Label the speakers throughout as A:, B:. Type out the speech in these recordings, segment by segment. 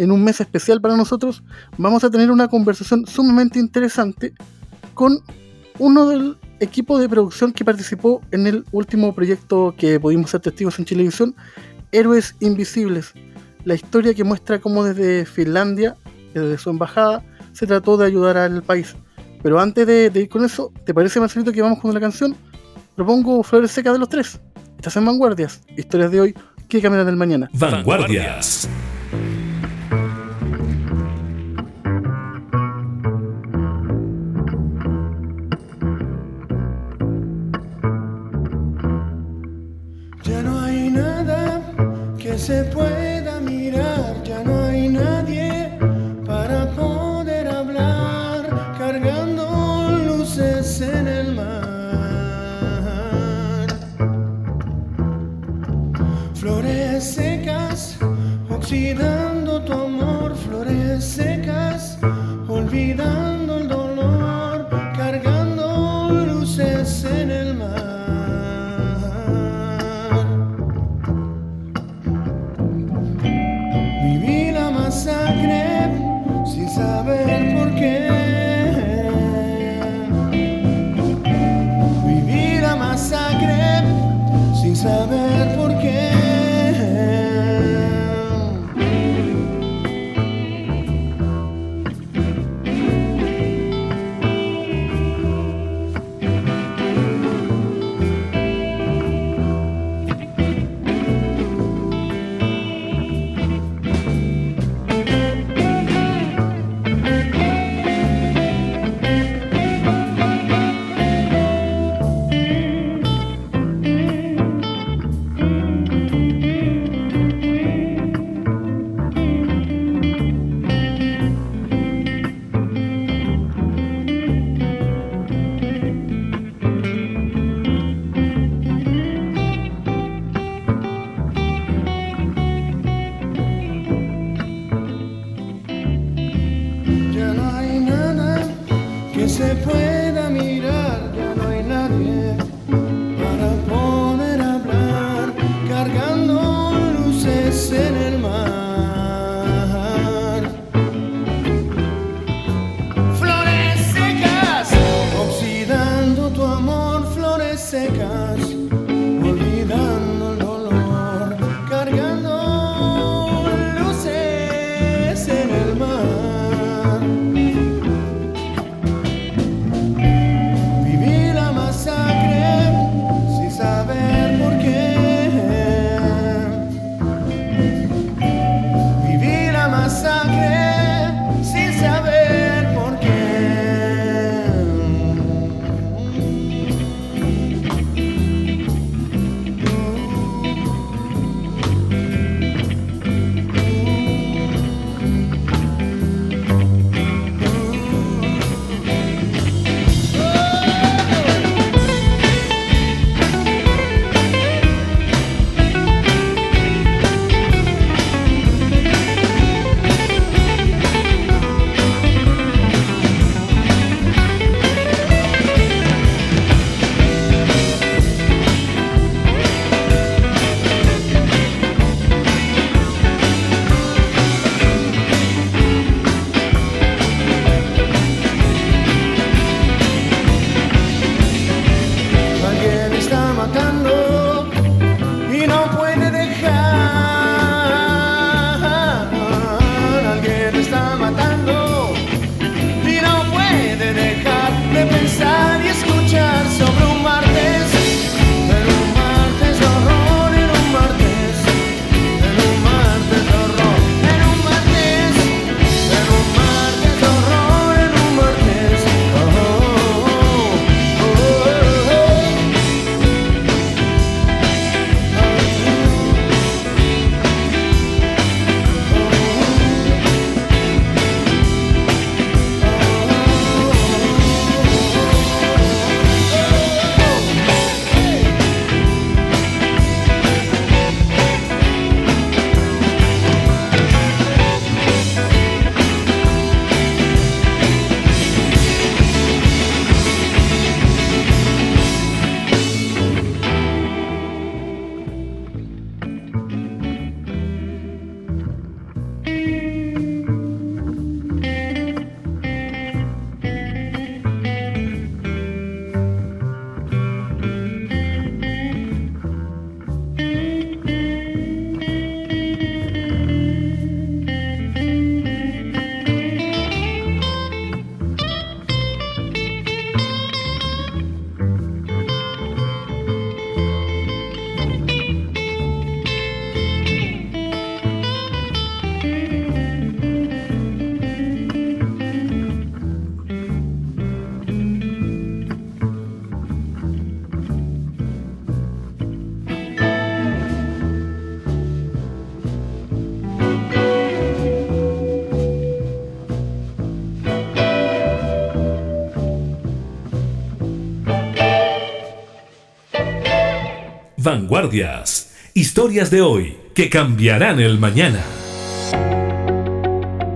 A: en un mes especial para nosotros, vamos a tener una conversación sumamente interesante con uno del equipo de producción que participó en el último proyecto que pudimos ser testigos en Chilevisión, Héroes Invisibles, la historia que muestra cómo desde Finlandia, desde su embajada, se trató de ayudar al país. Pero antes de, ir con eso, ¿te parece, Marcelito, que vamos con la canción? Propongo Flores Secas de los Tres. Estás en Vanguardias, historias de hoy que cambiarán del mañana.
B: Vanguardias.
C: Se pueda mirar, ya no hay nadie para poder hablar, cargando luces en el mar. Flores secas, oxidando que se pueda mirar,
B: Vanguardias. Historias de hoy que cambiarán el mañana.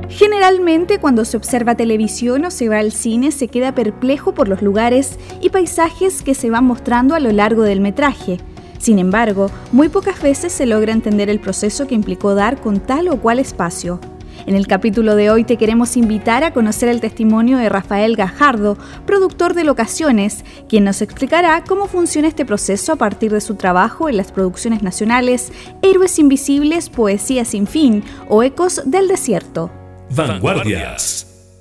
D: Generalmente cuando se observa televisión o se va al cine se queda perplejo por los lugares y paisajes que se van mostrando a lo largo del metraje. Sin embargo, muy pocas veces se logra entender el proceso que implicó dar con tal o cual espacio. En el capítulo de hoy te queremos invitar a conocer el testimonio de Rafael Gajardo, productor de locaciones, quien nos explicará cómo funciona este proceso a partir de su trabajo en las producciones nacionales Héroes Invisibles, Poesía sin fin o Ecos del Desierto.
B: Vanguardias.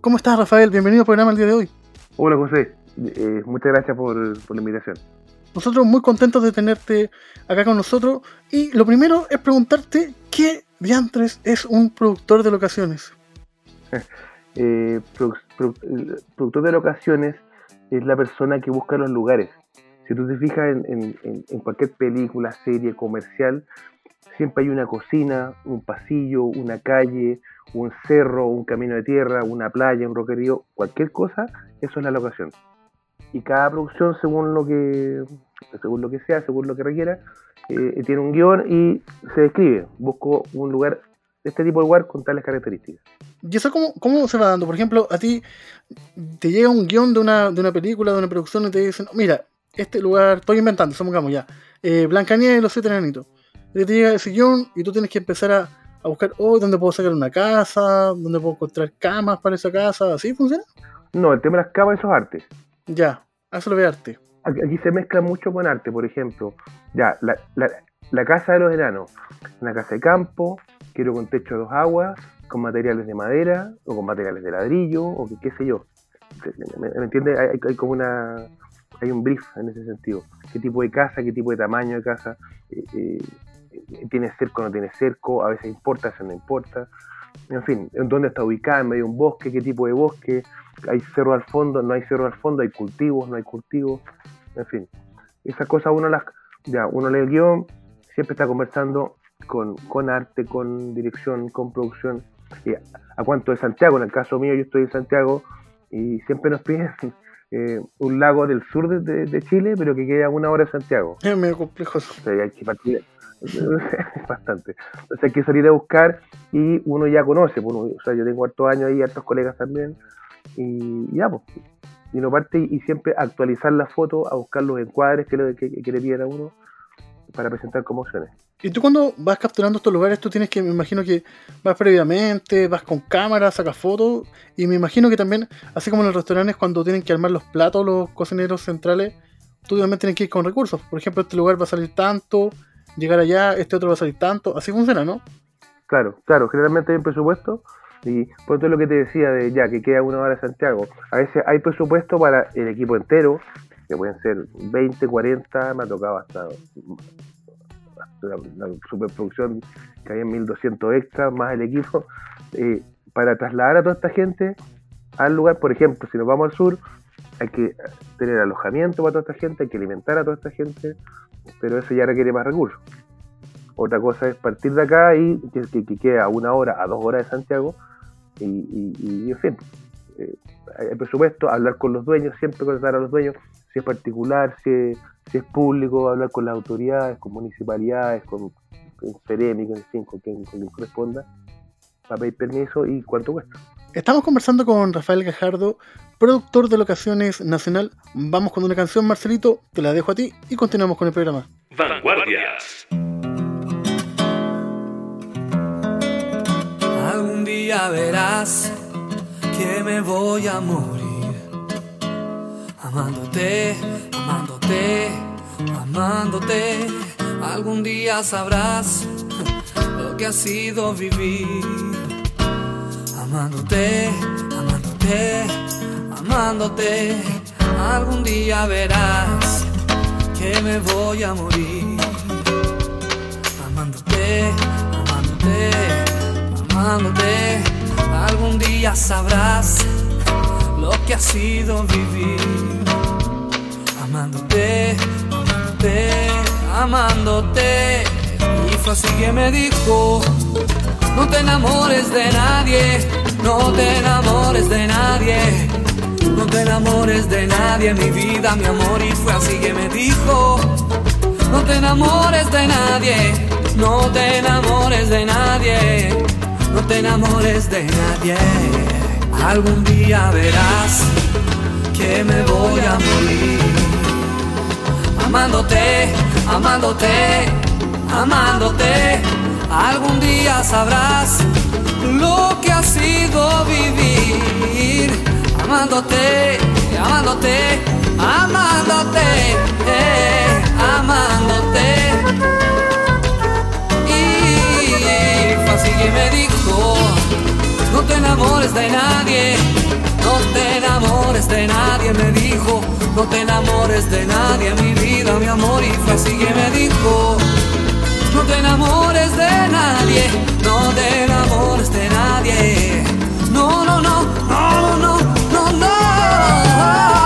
A: ¿Cómo estás, Rafael? Bienvenido al programa el día de hoy.
E: Hola José, Eh, muchas gracias por, por la invitación.
A: Nosotros muy contentos de tenerte acá con nosotros. Y lo primero es preguntarte qué diantres es un productor de locaciones.
E: Eh, productor de locaciones es la persona que busca los lugares. Si tú te fijas en- en- en cualquier película, serie, comercial, siempre hay una cocina, un pasillo, una calle, un cerro, un camino de tierra, una playa, un roquerío, cualquier cosa, eso es la locación. Y cada producción, según lo que, según lo que sea, según lo que requiera, eh, tiene un guion y se describe. Busco un lugar, este tipo de lugar con tales características.
A: ¿Y eso cómo, cómo se va dando? Por ejemplo, a ti te llega un guion de una, de una película, de una producción, y te dicen, mira, este lugar, estoy inventando, supongamos ya, eh, Blancanieves y los siete enanitos. Y te llega ese guion y tú tienes que empezar a, a buscar, oh, ¿dónde puedo sacar una casa? ¿Dónde puedo encontrar camas para esa casa? ¿Así funciona?
E: No, el tema de las camas, eso es arte.
A: Ya, eso lo ve arte.
E: Aquí aquí se mezcla mucho con arte, por ejemplo. Ya, la, la- la casa de los enanos. Una casa de campo, quiero con techo de dos aguas, con materiales de madera, o con materiales de ladrillo, o que, qué sé yo. ¿Me, me- me entiende? Hay, hay- como una. Hay un brief en ese sentido. ¿Qué tipo de casa, qué tipo de tamaño de casa? eh, eh, ¿Tiene cerco o no tiene cerco? A veces importa, a veces no importa. En fin, ¿en ¿dónde está ubicada? ¿En medio de un bosque? ¿Qué tipo de bosque? ¿Hay cerro al fondo? ¿No hay cerro al fondo? ¿Hay cultivos? ¿No hay cultivos? En fin, esas cosas uno las. Ya, uno lee el guion, siempre está conversando con, con arte, con dirección, con producción. Y a, a cuánto de Santiago, en el caso mío, yo estoy en Santiago y siempre nos piden eh, un lago del sur de, de- de Chile, pero que queda a una hora de Santiago.
A: Es medio complejo eso.
E: O sea, hay que partir. Bastante. Entonces hay que salir a buscar y uno ya conoce. pues, uno- o sea, yo tengo hartos años ahí, hartos colegas también. Y ya, pues. Y uno parte y siempre actualizar la foto, a buscar los encuadres que le, que, que le a uno para presentar como opciones.
A: Y tú cuando vas capturando estos lugares, tú tienes que, me imagino que vas previamente, vas con cámara, sacas fotos, y me imagino que también, así como en los restaurantes, cuando tienen que armar los platos, los cocineros centrales, tú también tienes que ir con recursos. Por ejemplo, este lugar va a salir tanto, llegar allá, este otro va a salir tanto, así funciona, ¿no?
E: Claro, claro, generalmente hay un presupuesto y por todo lo que te decía de ya que queda una hora de Santiago, a veces hay presupuesto para el equipo entero, que pueden ser 20, 40, me ha tocado hasta, la, la superproducción que hay en 1200 extras más el equipo, eh, para trasladar a toda esta gente al lugar, por ejemplo, si nos vamos al sur, hay que tener alojamiento para toda esta gente, hay que alimentar a toda esta gente, pero eso ya requiere más recursos. Otra cosa es partir de acá y que, que, que quede a una hora, a dos horas de Santiago, y, y- y, en fin, eh, hay presupuesto, hablar con los dueños, siempre contar a los dueños, si es particular, si es, si es público, hablar con las autoridades, con municipalidades, con, con Ceremi, fin, con quien, con quien corresponda, para pedir permiso y cuánto cuesta.
A: Estamos conversando con Rafael Gajardo, productor de locaciones nacional. Vamos con una canción, Marcelito, te la dejo a ti y continuamos con el programa.
B: Vanguardias.
F: Algún día verás que me voy a morir. Amándote, amándote, amándote. Algún día sabrás lo que ha sido vivir. Amándote, amándote, amándote. Algún día verás que me voy a morir. Amándote, amándote, amándote. Algún día sabrás lo que ha sido vivir. Amándote, amándote, amándote. Y fue así que me dijo, no te enamores de nadie, no te enamores de nadie. No te enamores de nadie, mi vida, mi amor, y fue así que me dijo. No te enamores de nadie, no te enamores de nadie, no te enamores de nadie. Algún día verás que me voy a morir. Amándote, amándote, amándote. Algún día sabrás lo que ha sido vivir. Amándote, amándote, amándote, amándote. Y fue así que me dijo, no te enamores de nadie. No te enamores de nadie, me dijo. No te enamores de nadie, mi vida, mi amor. Y fue así que me dijo. No te enamores de nadie, no te enamores de nadie. No, no, no, no, no, no, no, no.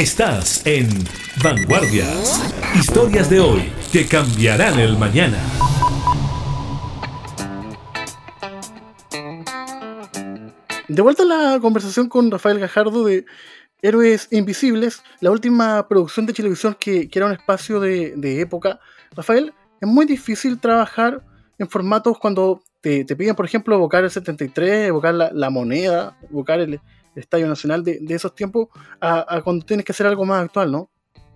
B: Estás en Vanguardias. Historias de hoy que cambiarán el mañana.
A: De vuelta a la conversación con Rafael Gajardo de Héroes Invisibles, la última producción de televisión que, era un espacio de, época. Rafael, es muy difícil trabajar en formatos cuando te, te piden, por ejemplo, evocar el 73, evocar la, la moneda, evocar el Estadio Nacional de, de esos tiempos, a, cuando tienes que hacer algo más actual, ¿no?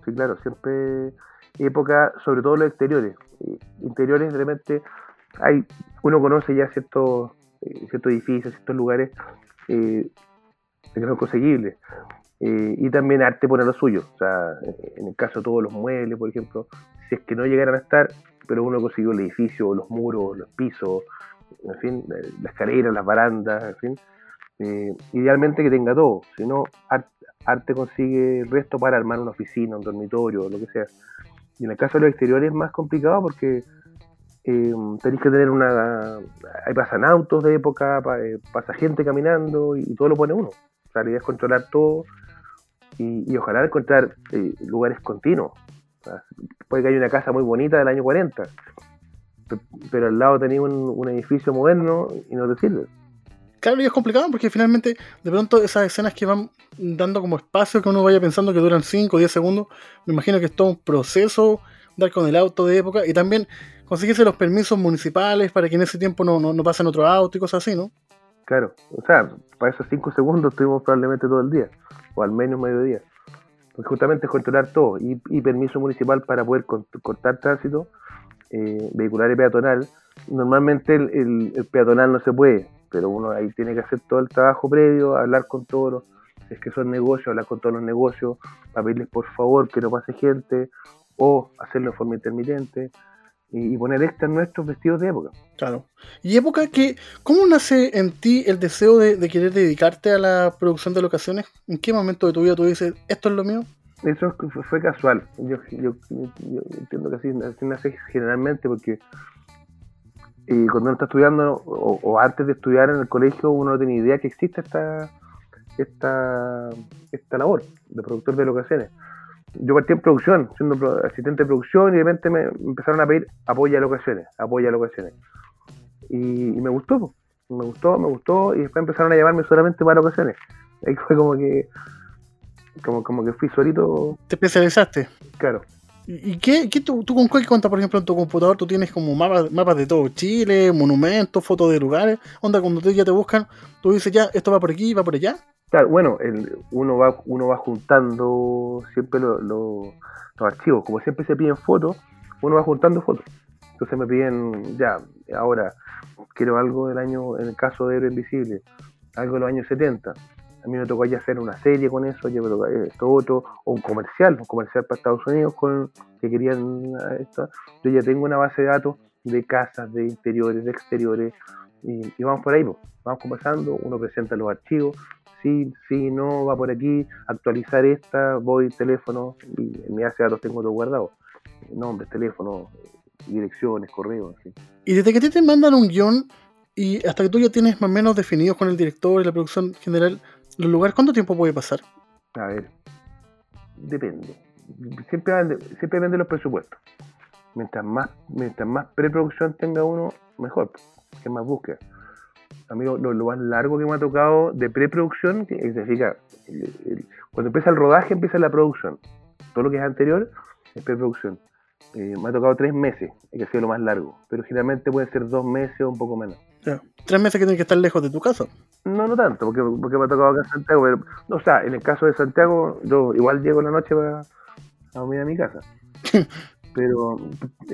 E: Sí, claro, siempre época, sobre todo los exteriores. Eh, interiores, realmente, hay, uno conoce ya ciertos, eh, ciertos edificios, ciertos lugares eh, que son conseguibles. Eh, y también arte pone lo suyo. O sea, en el caso de todos los muebles, por ejemplo, si es que no llegaran a estar, pero uno consiguió el edificio, los muros, los pisos, en fin, la, la escalera, las barandas, en fin. Eh, idealmente que tenga todo, si no, arte, consigue el resto para armar una oficina, un dormitorio, lo que sea. Y en el caso de los exteriores es más complicado porque eh, tenéis que tener una. Ahí pasan autos de época, eh, pasa gente caminando y, todo lo pone uno. O sea, la idea es controlar todo y, ojalá encontrar eh, lugares continuos. Puede que haya una casa muy bonita del año 40, pe- pero al lado tenéis un, un edificio moderno y no te sirve.
A: Claro, y es complicado porque finalmente, de pronto, esas escenas que van dando como espacio que uno vaya pensando que duran 5 o 10 segundos, me imagino que es todo un proceso, dar con el auto de época y también conseguirse los permisos municipales para que en ese tiempo no, no, no pasen otro auto y cosas así, ¿no?
E: Claro, o sea, para esos 5 segundos estuvimos probablemente todo el día, o al menos mediodía. Pues justamente controlar todo, y, y permiso municipal para poder con- cortar tránsito eh, vehicular y peatonal. Normalmente el, el- el peatonal no se puede, pero uno ahí tiene que hacer todo el trabajo previo, hablar con todos los, si es que son negocios, hablar con todos los negocios, para pedirles por favor que no pase gente, o hacerlo de forma intermitente, y, y poner extras nuestros vestidos de época.
A: Claro. Y época que, ¿cómo nace en ti el deseo de, de querer dedicarte a la producción de locaciones? ¿En qué momento de tu vida tú dices, esto es lo mío?
E: Eso es- fue, fue casual. Yo, yo, yo- yo entiendo que así, así nace generalmente porque eh, cuando uno está estudiando o, o antes de estudiar en el colegio uno no tiene idea que existe esta, esta, esta labor de productor de locaciones. Yo partí en producción, siendo asistente de producción y de repente me empezaron a pedir apoya locaciones, apoya locaciones. Y, y me gustó, me gustó, me gustó y después empezaron a llamarme solamente para locaciones. Ahí fue como que como, como que fui solito,
A: Te especializaste.
E: claro.
A: ¿Y qué, qué tú, tú con cuál cuenta, por ejemplo, en tu computador tú tienes como mapas, mapas de todo Chile, monumentos, fotos de lugares? Onda, cuando te, ya te buscan, tú dices ya, esto va por aquí, va por allá.
E: Claro, bueno, el- uno va uno va juntando siempre lo- los archivos. Como siempre se piden fotos, uno va juntando fotos. Entonces me piden, ya, ahora quiero algo del año, en el caso de Héroe Invisible, algo de los años 70. A mí me tocó ya hacer una serie con eso, ya me esto otro, o un comercial, un comercial para Estados Unidos con que querían eh, esto. Yo ya tengo una base de datos de casas, de interiores, de exteriores, y, vamos por ahí, pues. vamos conversando, uno presenta los archivos, sí, sí, no, va por aquí, actualizar esta, voy, teléfono, y en mi base de datos tengo todo guardado. Nombres, teléfono, direcciones, correos, así.
A: Y desde que te mandan un guion y hasta que tú ya tienes más o menos definidos con el director y la producción general los lugares, ¿cuánto tiempo puede pasar?
E: A ver, depende. Siempre, siempre depende de los presupuestos. Mientras más, mientras más preproducción tenga uno, mejor, que más búsqueda. Amigo, lo, lo más largo que me ha tocado de preproducción, que significa, cuando empieza el rodaje, empieza la producción. Todo lo que es anterior es preproducción. Eh, me ha tocado tres meses, que ha sido lo más largo, pero generalmente puede ser dos meses o un poco menos.
A: Ya, tres meses que tienes que estar lejos de tu casa.
E: No, no tanto, porque, porque me ha tocado acá en Santiago, pero, o sea, en el caso de Santiago, yo igual llego en la noche para a dormir a mi casa. pero,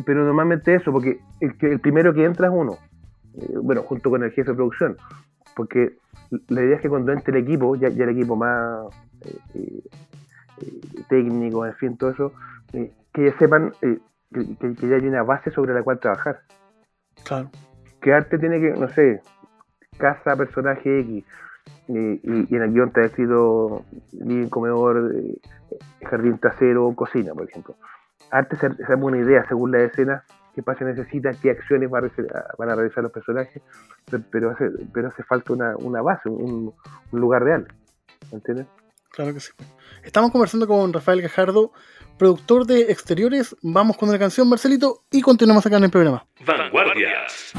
E: pero normalmente eso, porque el, primero que entra es uno, eh, bueno, junto con el jefe de producción, porque la idea es que cuando entre el equipo, ya, ya el equipo más eh, eh, técnico, en fin, todo eso, eh, que ya sepan que- que ya hay una base sobre la cual trabajar
A: Claro.
E: Que arte tiene que, no sé, casa, personaje X, eh, y, y en el guion está escrito living, comedor, eh, jardín trasero, cocina, por ejemplo. Arte se, se una idea según la escena, qué pase necesita, qué acciones van a realizar los personajes, pe- pero hace, pero hace falta una, una base, un, un lugar real. ¿Me entiendes?
A: Claro que sí. Estamos conversando con Rafael Gajardo, productor de exteriores. Vamos con la canción, Marcelito, y continuamos acá en el programa.
B: Vanguardias.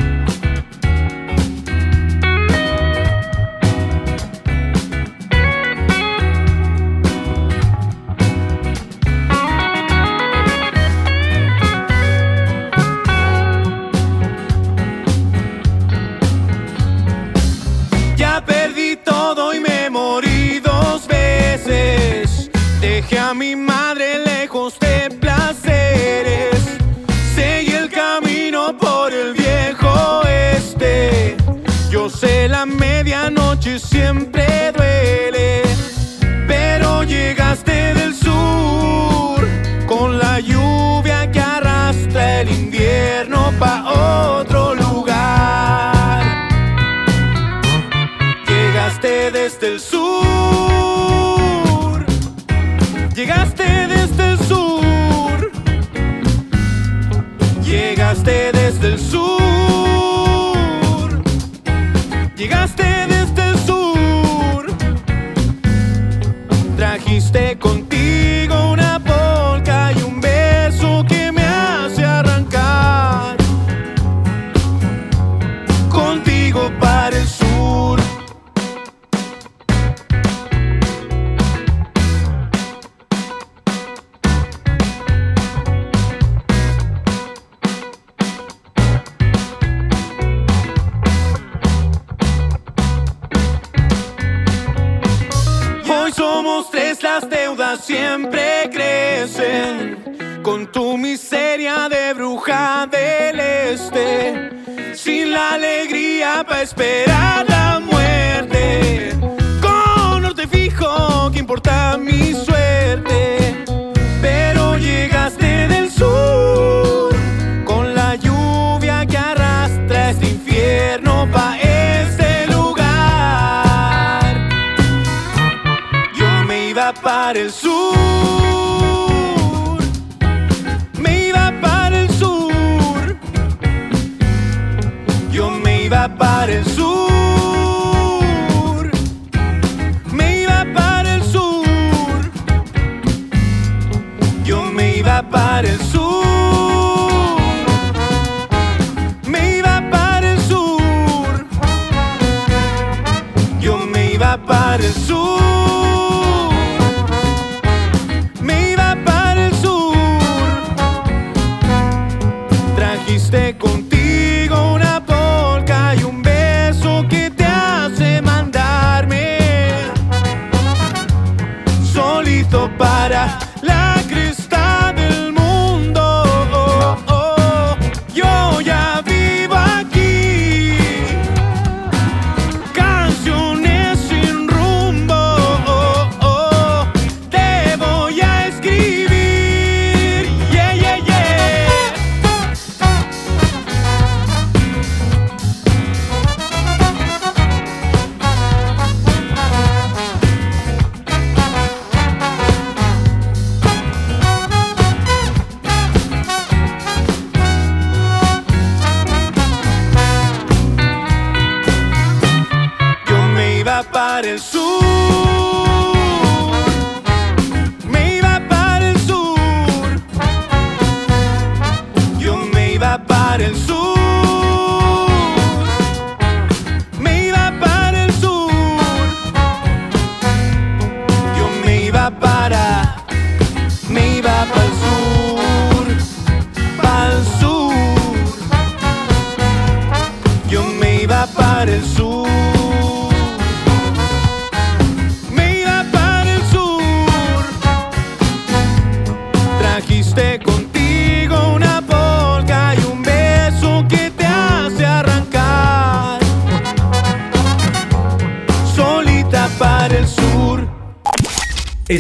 G: Alegría para esperar la muerte. Con norte fijo, que importa mi suerte. Pero llegaste del sur. Con la lluvia que arrastra este infierno pa' este lugar. Yo me iba para el sur.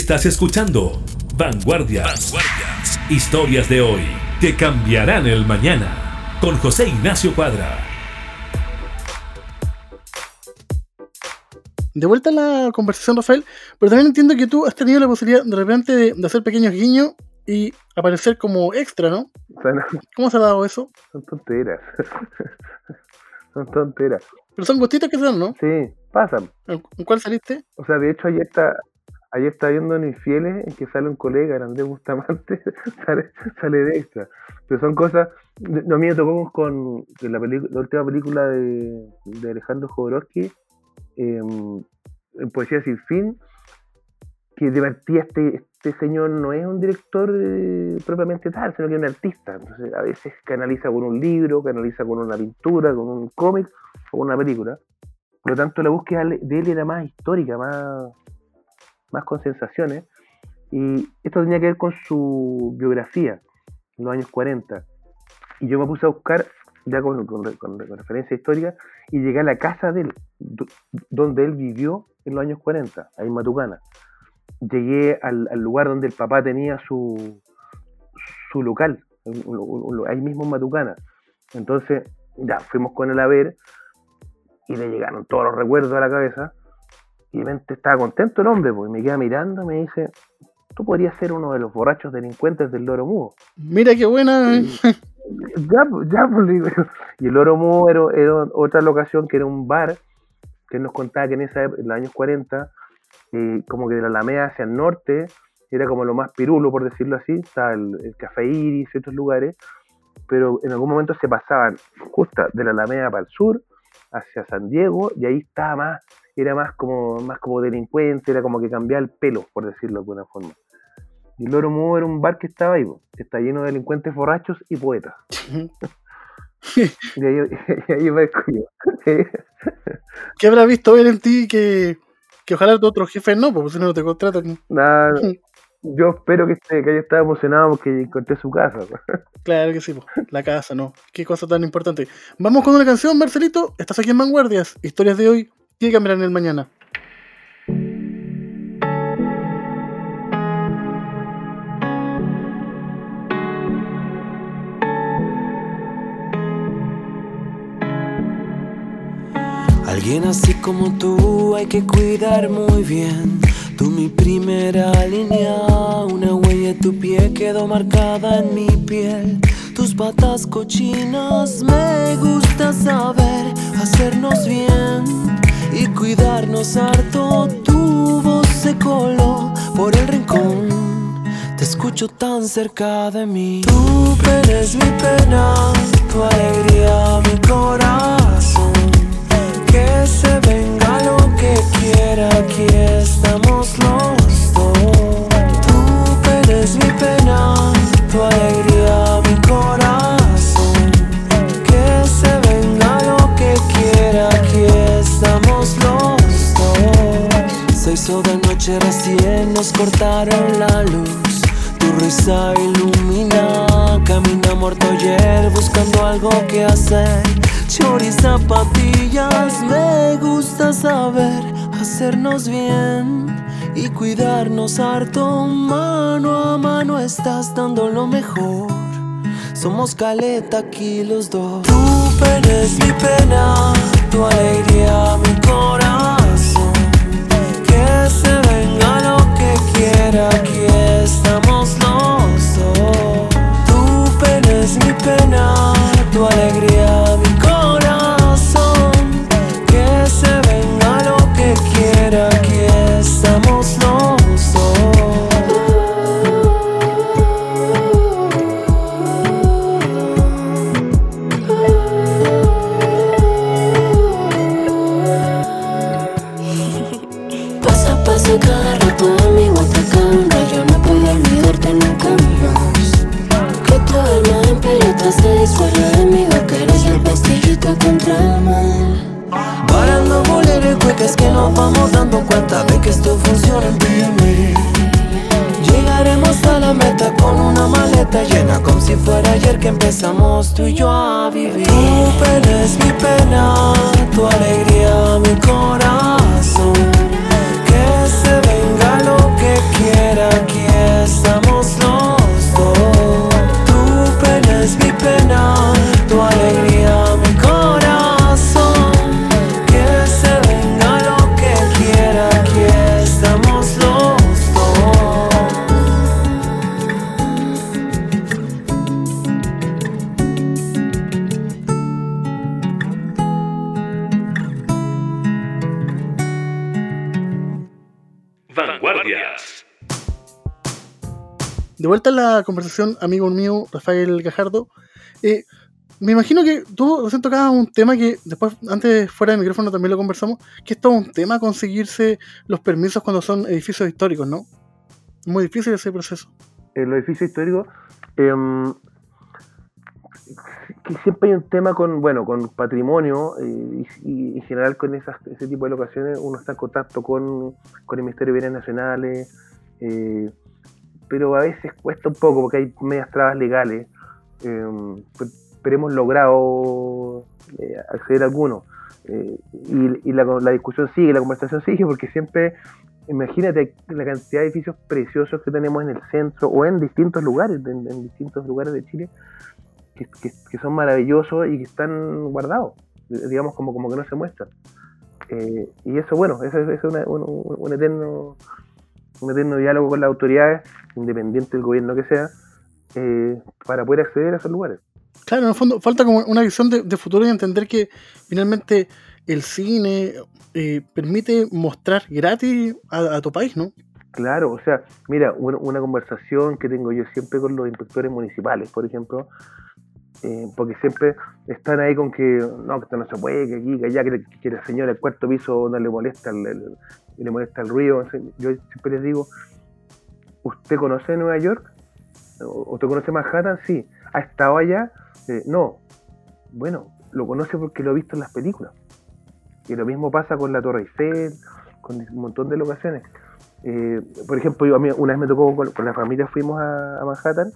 B: Estás escuchando Vanguardias. Historias de hoy que cambiarán el mañana. Con José Ignacio Cuadra.
A: De vuelta a la conversación, Rafael, pero también entiendo que tú has tenido la posibilidad de repente de, de hacer pequeños guiños y aparecer como extra, ¿no?
E: O sea, no,
A: ¿Cómo se ha dado eso?
E: son tonteras. son tonteras.
A: Pero son gustitos que se dan, ¿no?
E: Sí, pasan.
A: ¿En en cuál saliste?
E: O sea, de hecho, ayer está, ayer está viendo en Infieles en que sale un colega, Andrés Bustamante, sale, de extra. Pero son cosas. No, a mí me tocó con, la, última película de, Alejandro Jodorowsky, em, en Poesía Sin Fin, que de este, este señor no es un director eh, propiamente tal, sino que es un artista. Entonces, a veces canaliza con un libro, canaliza con una pintura, con un cómic o con una película. Por lo tanto, la búsqueda de él era más histórica, más, más con sensaciones. Y esto tenía que ver con su biografía en los años 40. Y yo me puse a buscar, ya con, referencia histórica, y llegué a la casa de él, do- donde él vivió en los años 40, ahí en Matucana. Llegué al, lugar donde el papá tenía su, su local, ahí mismo en Matucana. Entonces, ya fuimos con él a ver, y le llegaron todos los recuerdos a la cabeza. Y de repente estaba contento el hombre, pues, y me queda mirando y me dice, tú podrías ser uno de los borrachos delincuentes del loro mudo.
A: Mira qué buena. ¿eh?
E: Ya, pues, ya, pues. Y el Loro Mudo era, era otra locación que era un bar que él nos contaba que en esa en los años 40, eh, como que de la Alameda hacia el norte, era como lo más pirulo, por decirlo así, estaba el, el Café Iris y otros lugares, pero en algún momento se pasaban justo de la Alameda para el sur, hacia San Diego, y ahí estaba más, era más como, más como delincuente, era como que cambiaba el pelo, por decirlo de alguna forma. Y el Loro Mudo era un bar que estaba ahí, que está lleno de delincuentes borrachos y poetas. Y ahí, y ahí el cuyo.
A: ¿Qué habrá visto ver en ti que, que ojalá tu otro jefe no, pues si no no te contratan?
E: Nada, yo espero que, esté, que haya estado emocionado porque encontré su casa.
A: Claro que sí, la casa, ¿no? Qué cosa tan importante. Vamos con una canción, Marcelito. Estás aquí en Vanguardias. Historias de hoy que cambiarán el mañana.
F: Alguien así como tú hay que cuidar muy bien. Tú mi primera línea, una huella de tu pie quedó marcada en mi piel. Tus patas cochinas me gusta saber hacernos bien cuidarnos harto. Tu voz se coló por el rincón. Te escucho tan cerca de mí. Tu pena es mi pena, tu alegría mi corazón. Que se venga lo que quiera aquí.
H: Cortaron la luz. Tu risa ilumina, camina muerto ayer buscando algo que hacer. Chori zapatillas, me gusta saber hacernos bien y cuidarnos harto. Mano a mano estás dando lo mejor. Somos caleta aquí los dos. Tu pena es mi pena, tu alegría mi corazón. Quiera, aquí estamos los dos. Tu pena es mi pena, tu alegría mi
A: conversación, amigo mío, Rafael Gajardo. eh, me imagino que tú recién tocabas un tema que después, antes fuera de micrófono también lo conversamos, que es todo un tema conseguirse los permisos cuando son edificios históricos, ¿no? Muy difícil ese proceso.
E: en los edificios históricos, em, que siempre hay un tema con, bueno, con patrimonio eh, y, y en general con esas, ese tipo de locaciones uno está en contacto con, con el Ministerio de Bienes Nacionales, eh, pero a veces cuesta un poco porque hay medias trabas legales, em, pe- pero hemos logrado eh, acceder a algunos. Eh, y y la, la discusión sigue, la conversación sigue, porque siempre imagínate la cantidad de edificios preciosos que tenemos en el centro o en distintos lugares, en, distintos lugares de Chile, que, son maravillosos y que están guardados, digamos como, como que no se muestran. Eh, y eso, bueno, eso, es- un eterno un eterno diálogo con las autoridades, independiente del gobierno que sea, eh, para poder acceder a esos lugares.
A: Claro, en el fondo falta como una visión de, de futuro y entender que finalmente el cine eh, permite mostrar gratis a, a tu país, ¿no?
E: Claro, o sea, mira, una, una conversación que tengo yo siempre con los inspectores municipales, por ejemplo, eh, porque siempre están ahí con que no, que esto no se puede, que aquí, que allá, que, que la señora del cuarto piso no le molesta el, le molesta el ruido. Yo siempre les digo, ¿usted conoce Nueva York? ¿O- ¿Usted conoce Manhattan? Sí. ¿Ha estado allá? Eh, no. Bueno, lo conoce porque lo ha visto en las películas. Y lo mismo pasa con la Torre Eiffel, con un montón de locaciones. Eh, por ejemplo, una vez me tocó con, la familia, fuimos a Manhattan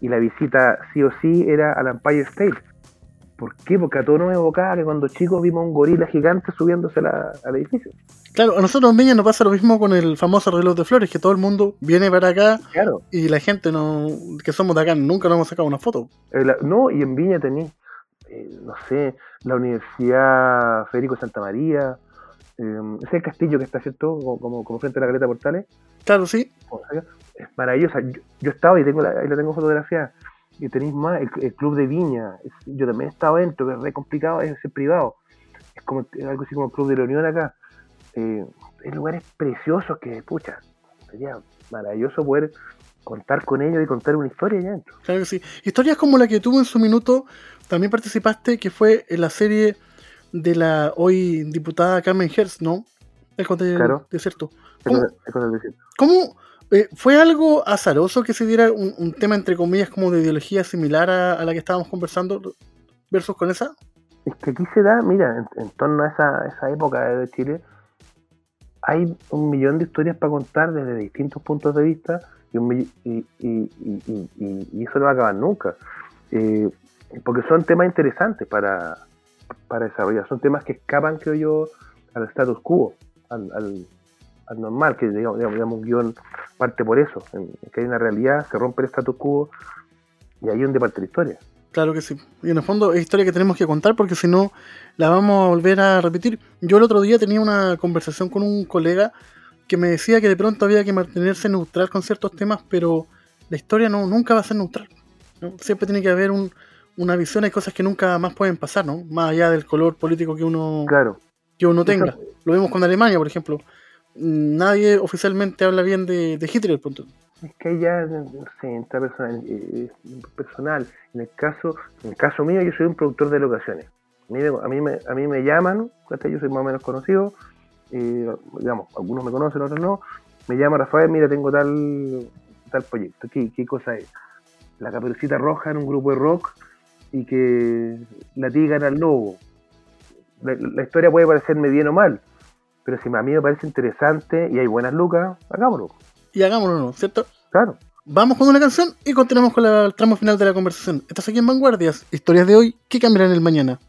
E: y la visita sí o sí era al Empire State. ¿Por qué? Porque a todos nos evocaba que cuando chicos vimos un gorila gigante subiéndose la- al edificio.
A: Claro, a nosotros en Viña nos pasa lo mismo con el famoso reloj de flores, que todo el mundo viene para acá
E: Claro.
A: y la gente no que somos de acá nunca nos hemos sacado una foto.
E: Eh, la- no, y en Viña tenés, eh, no sé, la Universidad Federico Santa María, eh, ese castillo que está, ¿cierto? Como, como, como frente a la Caleta Portales.
A: Claro, sí.
E: es maravillosa. Yo, yo he estado y tengo la, ahí la tengo fotografiada. Y tenéis más, el, el club de Viña. yo también he estado dentro, que es re complicado, es privado. Es como es algo así como el club de la Unión acá. Eh, hay lugares preciosos que, pucha, sería maravilloso poder contar con ellos y contar una historia allá adentro.
A: Claro que sí. Historias como la que tuvo en su minuto, también participaste, que fue en la serie de la hoy diputada Carmen Hertz, ¿no? Ecos del
E: Claro.
A: desierto.
E: Es
A: ¿Cómo,
E: es
A: eh, fue algo azaroso que se diera un, un tema, entre comillas, como de ideología similar a, a la que estábamos conversando versus con esa?
E: Es que aquí se da, mira, en, en torno a esa, esa época de Chile, hay un millón de historias para contar desde distintos puntos de vista y, un mi- y, y- y- y- y eso no va a acabar nunca. Eh, porque son temas interesantes para, para desarrollar, son temas que escapan, creo yo, al status quo, al, al- al normal, que digamos, digamos, un guion parte por eso, que hay una realidad, se rompe el status quo y ahí es donde parte la historia.
A: Claro que sí. Y en el fondo es historia que tenemos que contar porque si no la vamos a volver a repetir. Yo el otro día tenía una conversación con un colega que me decía que de pronto había que mantenerse neutral con ciertos temas, pero la historia no, nunca va a ser neutral. Siempre tiene que haber un- una visión, hay cosas que nunca más pueden pasar, ¿no? Más allá del color político que uno,
E: Claro,
A: que uno tenga.
E: Eso-
A: Lo vemos con Alemania, por ejemplo. Nadie oficialmente habla bien de, de Hitler, punto.
E: es que ya, no sé, entra personal, eh, eh, personal. En el caso, en el caso mío, yo soy un productor de locaciones. A mí, me- a mí, me, a mí me llaman, ¿cachai? yo soy más o menos conocido, eh, digamos, algunos me conocen, otros no. Me llama Rafael, mira, tengo tal, tal proyecto. ¿Qué, ¿Qué cosa es? La caperucita roja en un grupo de rock y que latigan al lobo. La, la historia puede parecerme bien o mal, pero si a mí me parece interesante y hay buenas lucas, hagámoslo.
A: Y hagámoslo, ¿no? ¿cierto?
E: Claro.
A: Vamos con una canción y continuamos con la- el tramo final de la conversación. Estás aquí en Vanguardias, historias de hoy que cambiarán el mañana.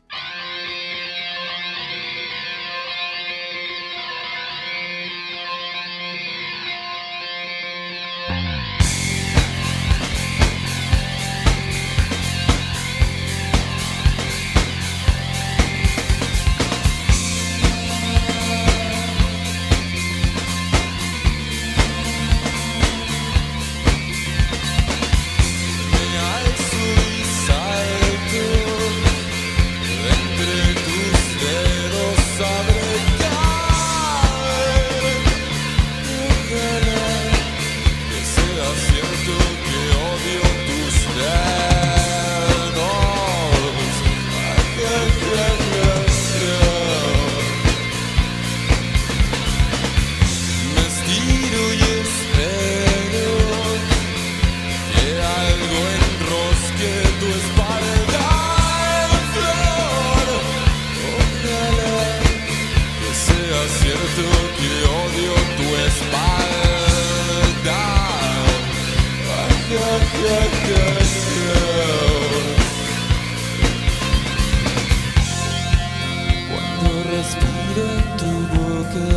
I: Respiro en tu boca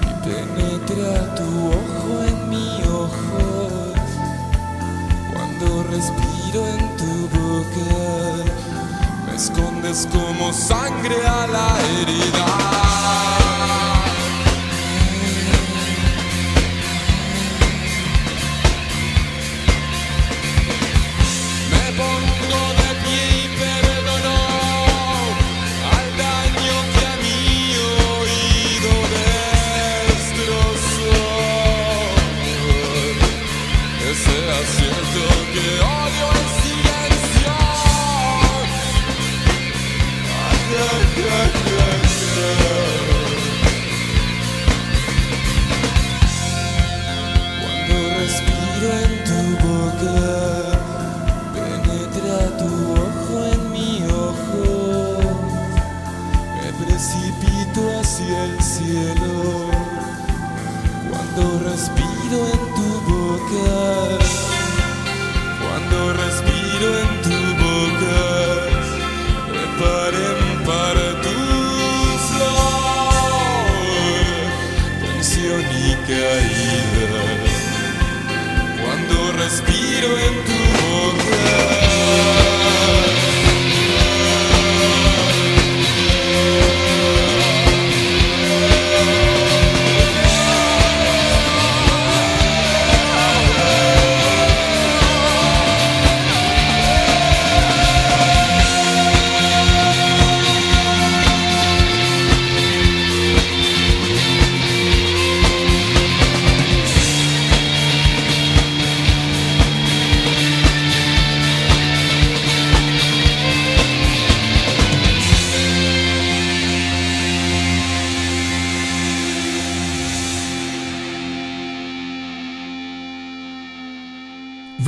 I: y penetra tu ojo en mi ojo. Cuando respiro en tu boca, me escondes como sangre a la herida. Respiro en tu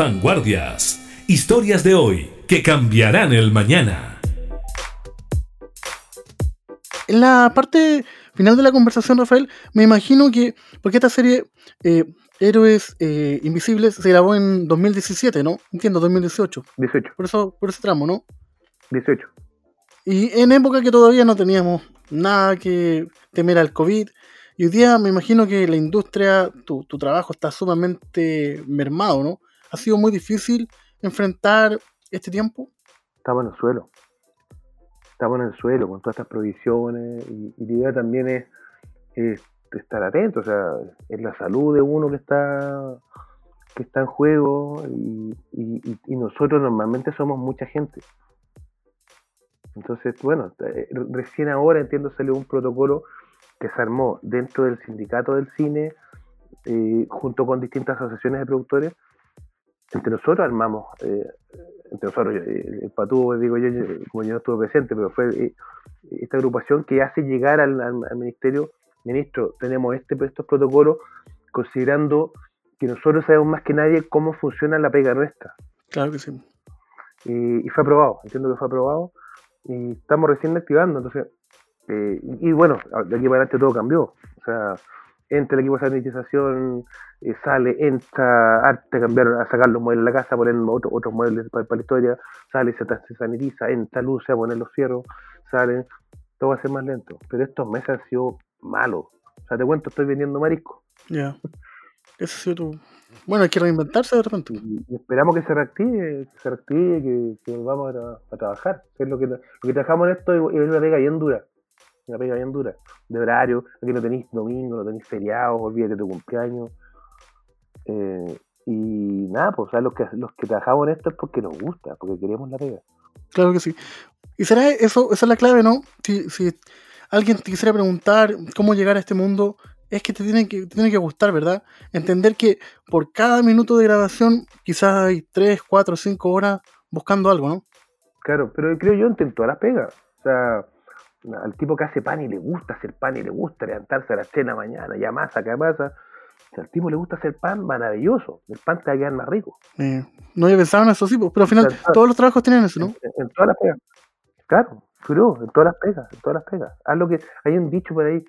B: Vanguardias. Historias de hoy que cambiarán el mañana.
A: En la parte final de la conversación, Rafael, me imagino que, porque esta serie eh, Héroes eh, Invisibles se grabó en 2017, ¿no? Entiendo, 2018.
E: 18,
A: Por eso, por ese tramo, ¿no?
E: 18.
A: Y en época que todavía no teníamos nada que temer al COVID. Y hoy día me imagino que la industria, tu, tu trabajo está sumamente mermado, ¿no? Ha sido muy difícil enfrentar este tiempo.
E: Estamos en el suelo. Estamos en el suelo con todas estas provisiones. Y, la idea también es, es estar atento. O sea, es la salud de uno que está que está en juego. Y nosotros normalmente somos mucha gente. Entonces, bueno, eh, recién ahora entiendo salió un protocolo que se armó dentro del sindicato del cine, eh, junto con distintas asociaciones de productores. Entre nosotros armamos, eh, entre nosotros, eh, el Patú, digo yo, como yo no estuve presente, pero fue eh, esta agrupación que hace llegar al, al- al ministerio, ministro, tenemos este, estos protocolos, considerando que nosotros sabemos más que nadie cómo funciona la pega nuestra
A: Claro que sí.
E: y, y fue aprobado, entiendo que fue aprobado y estamos recién activando, entonces, eh, y bueno, de aquí para adelante todo cambió, o sea, entra el equipo de sanitización, eh, sale, entra arte, cambiaron a sacar los muebles de la casa, poner otro- otros muebles para, la historia, sale, se, se sanitiza, entra luce a poner los fierros, salen, todo va a ser más lento, pero estos meses han sido malos, o sea, te cuento, estoy vendiendo marisco
A: Ya. Eso ha sido tu... Bueno, hay que reinventarse de repente.
E: y, y esperamos que se reactive, que se reactive, que, que volvamos a, tra- a trabajar. Que es lo que, lo que trabajamos en esto es es una pega bien dura, una pega bien dura, de horario, aquí no tenéis domingo, no tenéis feriados, olvídate tu cumpleaños. Eh, y nada, pues o sea, los que los que trabajamos en esto es porque nos gusta, porque queremos la pega.
A: Claro que sí. Y será eso, esa es la clave, ¿no? Si, si alguien te quisiera preguntar cómo llegar a este mundo, es que te tiene que, te tiene que gustar, ¿verdad? Entender que por cada minuto de grabación quizás hay 3, 4, 5 horas buscando algo, ¿no?
E: Claro, pero creo yo en todas las pegas. O sea, al tipo que hace pan y le gusta hacer pan y le gusta levantarse a las 3 de la mañana, ya masa, que masa. Si al tipo le gusta hacer pan, maravilloso. El pan te va a quedar más rico.
A: Eh, no había pensado en eso, sí, pero al final todos los trabajos tienen eso, ¿no?
E: En, en todas las pegas. Claro, juro, en todas las pegas, en todas las pegas. Haz lo que, hay un dicho por ahí,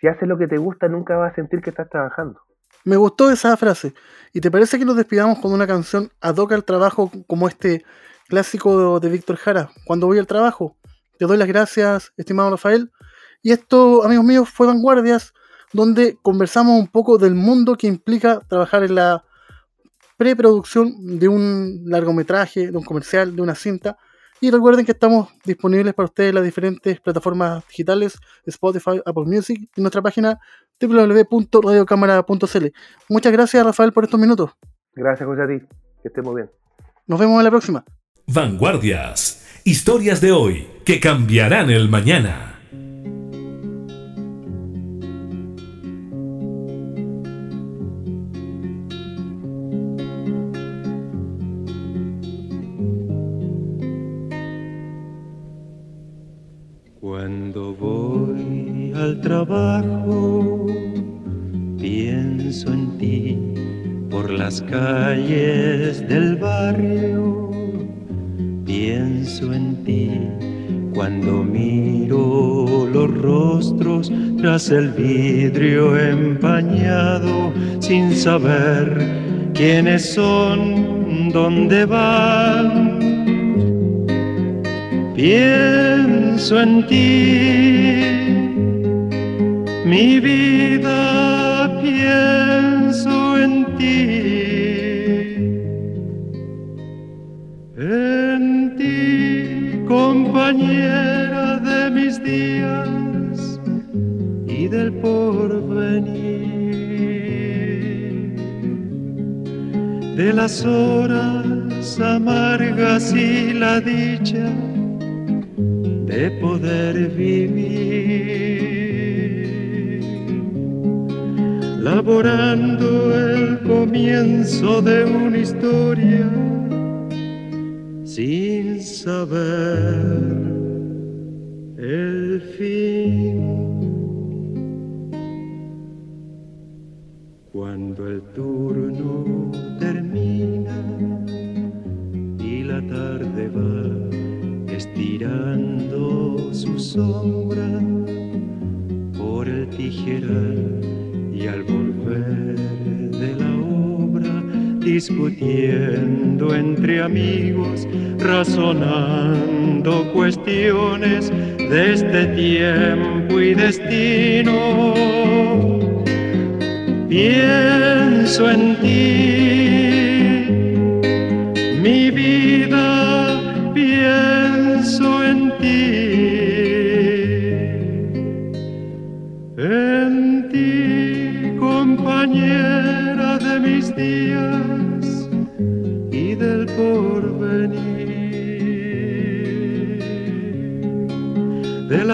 E: si haces lo que te gusta, nunca vas a sentir que estás trabajando.
A: Me gustó esa frase. ¿Y te parece que nos despidamos con una canción ad hoc al trabajo como este clásico de, de Víctor Jara? Cuando voy al trabajo, te doy las gracias, estimado Rafael. Y esto, amigos míos, fue Vanguardias, donde conversamos un poco del mundo que implica trabajar en la preproducción de un largometraje, de un comercial, de una cinta. Y recuerden que estamos disponibles para ustedes en las diferentes plataformas digitales, Spotify, Apple Music y nuestra página www.radiocámara.cl. Muchas gracias, Rafael, por estos minutos.
E: Gracias, José, a ti. Que estemos bien.
A: Nos vemos en la próxima.
B: Vanguardias. Historias de hoy que cambiarán el mañana.
J: Cuando voy al trabajo, pienso en ti por las calles del tras el vidrio empañado sin saber quiénes son, dónde van. Pienso en ti, mi vida, las horas amargas y la dicha de poder vivir, laborando el comienzo de una historia sin saber el fin. Cuando el turno y al volver de la obra discutiendo entre amigos, razonando cuestiones de este tiempo y destino. Pienso en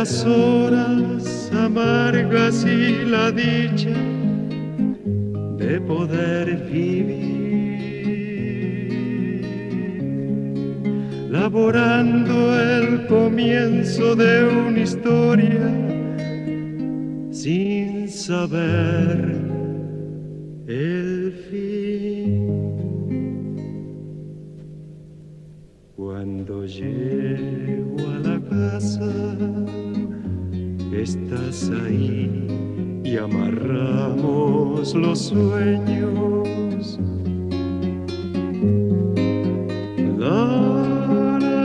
J: las horas amargas y la dicha de poder vivir, laborando el comienzo de una historia sin saber el fin. Cuando llego a la casa, estás ahí y amarramos los sueños. La, la,